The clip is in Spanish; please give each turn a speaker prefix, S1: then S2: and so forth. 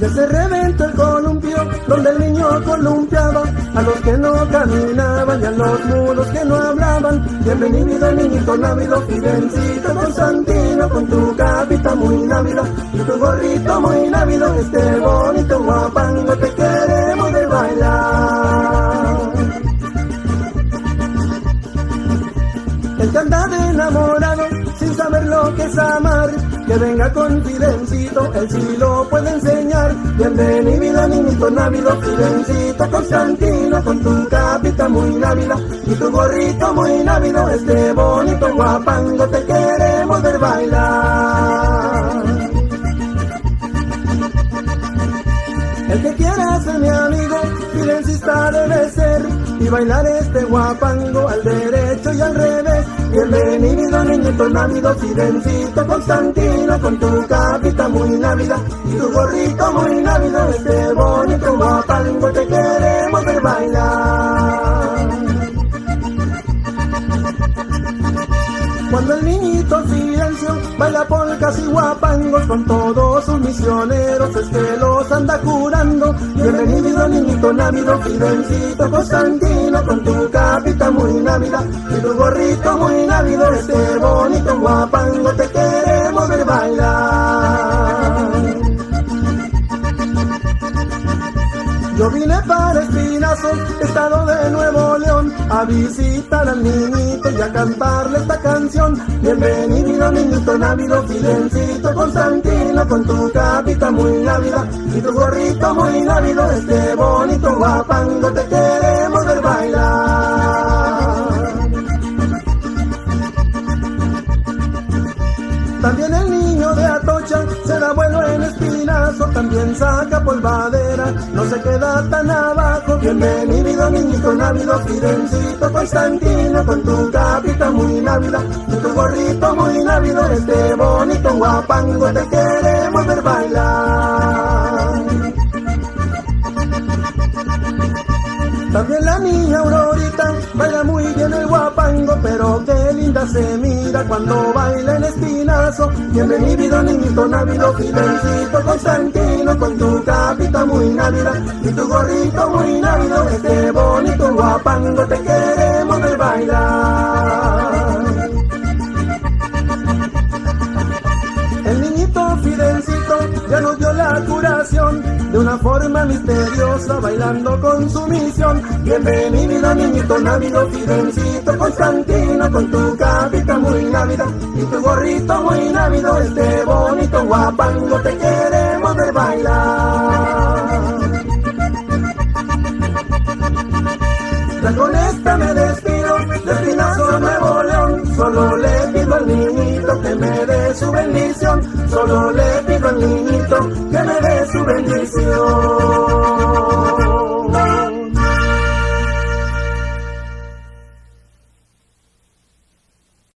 S1: Ya se reventó el columpio donde el niño columpiaba a los que no caminaban y a los muros que no hablaban. Bienvenido niñito návido, Fidencito Constantino con tu capita muy návida y tu gorrito muy návido, este bonito guapango te queremos de bailar. El que anda de enamorado sin saber lo que es amar que venga con Fidencito, él sí lo puede enseñar. Bienvenido niñito návido, Fidencito Constantino, con tu capita muy návida y tu gorrito muy návido, este bonito guapango te queremos ver bailar. El que quiera ser mi amigo, fidencista debe ser y bailar este guapango al derecho. Bienvenido niñito návido, fidencito Constantino, con tu capita muy návida y tu gorrito muy návido, este bonito guapango te queremos ver bailar. Cuando el niñito Baila polcas y guapangos con todos sus misioneros, es que los anda curando. Bienvenido niñito návido, Fidencito Constantino, con tu capita muy návida y tu gorrito muy návido, este bonito guapango te estado de Nuevo León, a visitar al niñito y a cantarle esta canción. Bienvenido niñito návido, fidencito Constantino, con tu capita muy návida y tu gorrito muy návido, este bonito guapango te queremos ver bailar. También el niño de Atocha será bueno en espinazo, también saca polvadera, no se queda tan abajo. Bienvenido niñito návido, fidencito Constantino, con tu capita muy návida y tu gorrito muy návido, este bonito guapango te queremos ver bailar. También la niña Aurorita baila muy bien el guapango, pero qué linda se mira cuando en espinazo. Bienvenido niñito návido, Constantino, con tu capita muy návida y tu gorrito muy návido, este bonito guapango te queremos ver bailar. Una forma misteriosa, bailando con su misión. Bienvenido niñito návido, Fidencito Constantino, con tu capita muy návida y tu gorrito muy návido, este bonito guapango te queremos ver bailar. Ya con esta me despido, de Espinazo Nuevo León, solo le pido al niñito que me su bendición. Solo le pido al niñito que me dé su bendición.